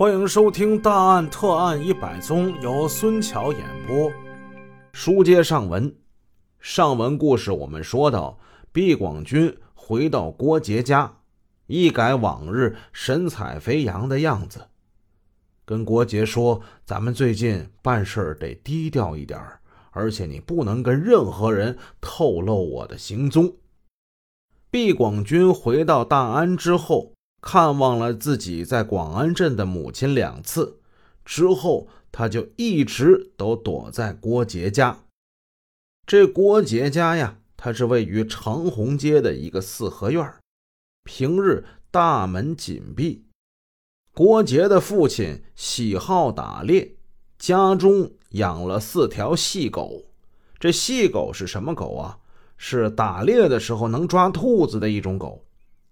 欢迎收听《大案特案一百宗》，由孙桥演播。书接上文，上文故事我们说到，毕广军回到郭杰家，一改往日神采飞扬的样子，跟郭杰说：“咱们最近办事得低调一点而且你不能跟任何人透露我的行踪。”毕广军回到大安之后。看望了自己在广安镇的母亲两次之后，他就一直都躲在郭杰家。这郭杰家呀，它是位于长虹街的一个四合院，平日大门紧闭。郭杰的父亲喜好打猎，家中养了四条细狗。这细狗是什么狗啊？是打猎的时候能抓兔子的一种狗。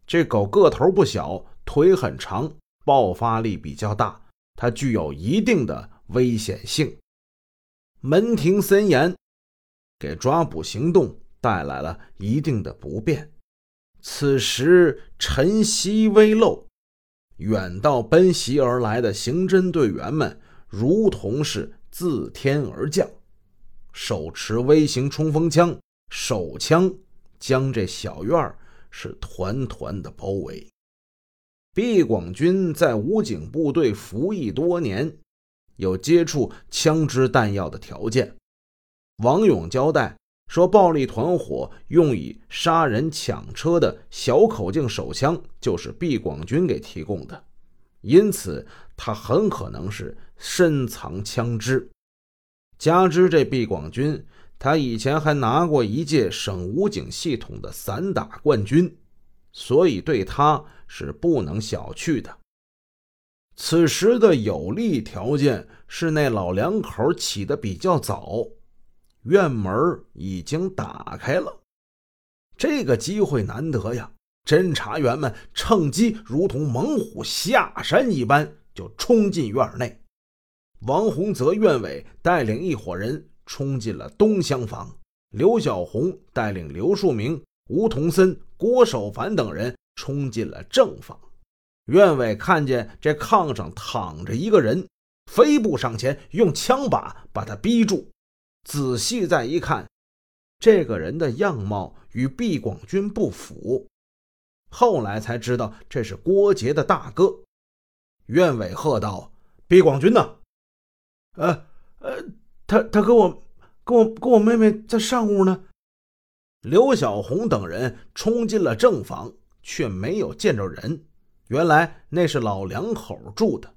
这狗个头不小，腿很长，爆发力比较大，它具有一定的危险性。门庭森严，给抓捕行动带来了一定的不便。此时晨曦微露，远道奔袭而来的刑侦队员们如同是自天而降，手持微型冲锋枪，手枪将这小院儿。是团团的包围。毕广军在武警部队服役多年，有接触枪支弹药的条件。王勇交代说，暴力团伙用以杀人抢车的小口径手枪就是毕广军给提供的，因此他很可能是深藏枪支。加之这毕广军。他以前还拿过一届省武警系统的散打冠军，所以对他是不能小觑的。此时的有利条件是那老两口起得比较早，院门已经打开了，这个机会难得呀！侦查员们趁机如同猛虎下山一般，就冲进院内。王洪泽院委带领一伙人。冲进了东厢房，刘小红带领刘树明、吴同森、郭守凡等人冲进了正房。院委看见这炕上躺着一个人，飞步上前，用枪把把他逼住。仔细再一看，这个人的样貌与毕广军不符。后来才知道这是郭杰的大哥。院委喝道：“毕广军呢？”“呃，呃。”他他跟我跟我跟我妹妹在上屋呢。刘小红等人冲进了正房，却没有见着人。原来那是老两口住的。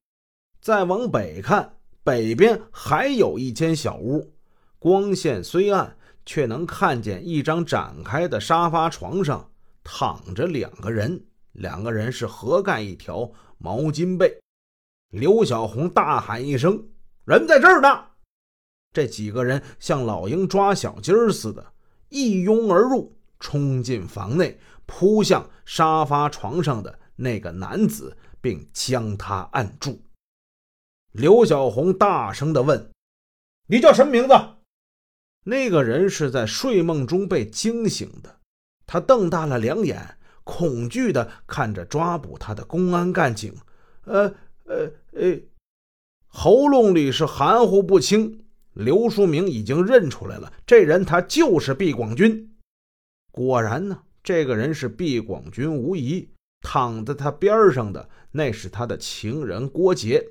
再往北看，北边还有一间小屋，光线虽暗，却能看见一张展开的沙发床上躺着两个人，两个人是合盖一条毛巾被。刘小红大喊一声：“人在这儿呢！”这几个人像老鹰抓小鸡似的，一拥而入，冲进房内，扑向沙发床上的那个男子，并将他按住。刘小红大声地问：“你叫什么名字？”那个人是在睡梦中被惊醒的，他瞪大了两眼，恐惧地看着抓捕他的公安干警。呃呃呃，喉咙里是含糊不清。刘书明已经认出来了，这人他就是毕广军。果然呢，这个人是毕广军无疑。躺在他边上的那是他的情人郭杰。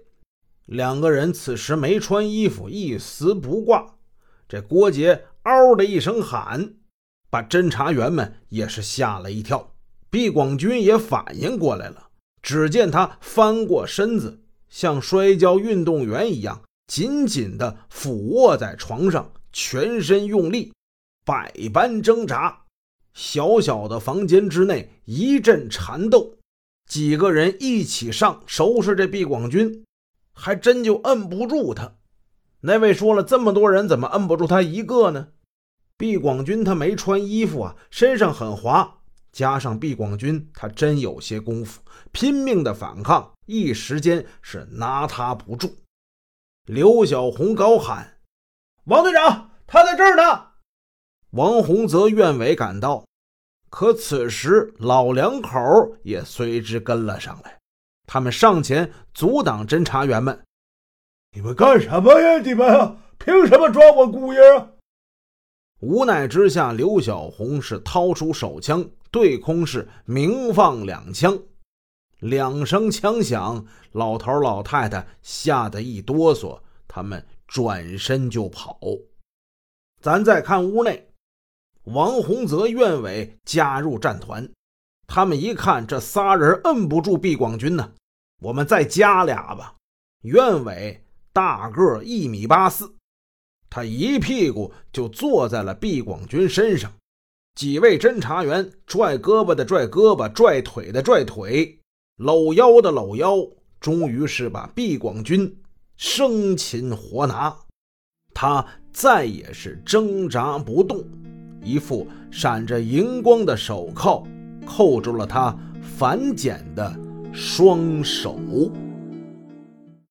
两个人此时没穿衣服，一丝不挂。这郭杰嗷的一声喊，把侦查员们也是吓了一跳。毕广军也反应过来了，只见他翻过身子，像摔跤运动员一样。紧紧地俯卧在床上，全身用力，百般挣扎。小小的房间之内一阵缠斗，几个人一起上收拾这毕广军，还真就摁不住他。那位说了，这么多人怎么摁不住他一个呢？毕广军他没穿衣服啊，身上很滑，加上毕广军他真有些功夫，拼命的反抗，一时间是拿他不住。刘小红高喊：“王队长，他在这儿呢！”王洪泽院委赶到，可此时老两口也随之跟了上来。他们上前阻挡侦查员们：“你们干什么呀？你们凭什么抓我姑爷啊？”无奈之下，刘小红是掏出手枪，对空是鸣放两枪。两声枪响，老头老太太吓得一哆嗦，他们转身就跑。咱再看屋内，王洪泽、院伟加入战团。他们一看，这仨人摁不住毕广军呢，我们再加俩吧。院伟大个一米八四，他一屁股就坐在了毕广军身上。几位侦查员拽胳膊的拽胳膊，拽腿的拽腿。搂腰的搂腰，终于是把毕广军生擒活拿。他再也是挣扎不动，一副闪着荧光的手铐扣住了他反剪的双手。